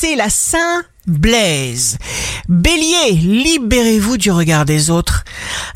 c'est la Saint Blaise. Bélier, libérez-vous du regard des autres.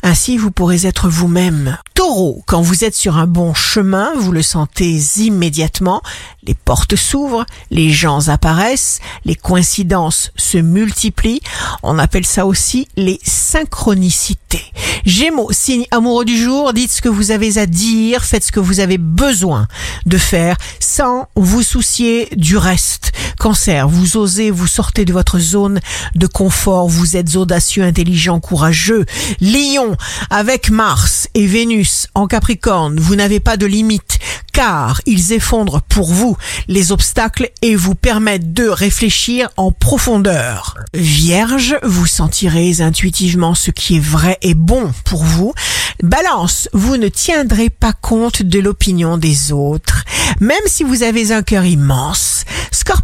Ainsi, vous pourrez être vous-même. Taureau, quand vous êtes sur un bon chemin, vous le sentez immédiatement. Les portes s'ouvrent, les gens apparaissent, les coïncidences se multiplient. On appelle ça aussi les synchronicités. Gémeaux, signe amoureux du jour, dites ce que vous avez à dire, faites ce que vous avez besoin de faire sans vous soucier du reste. Cancer, vous osez, vous sortez de votre zone de confort, vous êtes audacieux, intelligent, courageux. Lion, avec Mars et Vénus en Capricorne, vous n'avez pas de limite car ils effondrent pour vous les obstacles et vous permettent de réfléchir en profondeur. Vierge, vous sentirez intuitivement ce qui est vrai et bon pour vous. Balance, vous ne tiendrez pas compte de l'opinion des autres, même si vous avez un cœur immense.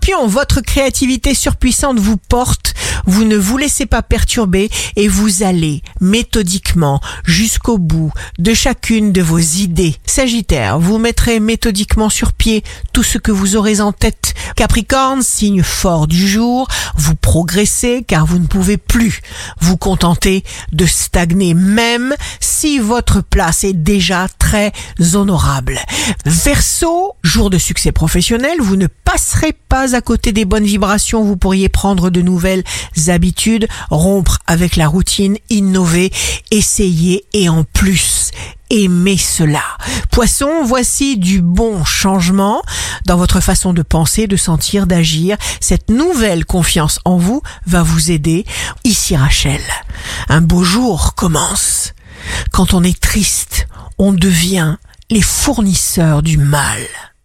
Scorpion, votre créativité surpuissante vous porte, vous ne vous laissez pas perturber et vous allez méthodiquement jusqu'au bout de chacune de vos idées. Sagittaire, vous mettrez méthodiquement sur pied tout ce que vous aurez en tête. Capricorne, signe fort du jour, vous progressez car vous ne pouvez plus vous contenter de stagner même si votre place est déjà très honorable. Verseau, jour de succès professionnel, vous ne passerez pas à côté des bonnes vibrations, vous pourriez prendre de nouvelles habitudes, rompre avec la routine, innover, essayer et en plus aimer cela. Poisson, voici du bon changement dans votre façon de penser, de sentir, d'agir. Cette nouvelle confiance en vous va vous aider. Ici Rachel, un beau jour commence. Quand on est triste, on devient les fournisseurs du mal.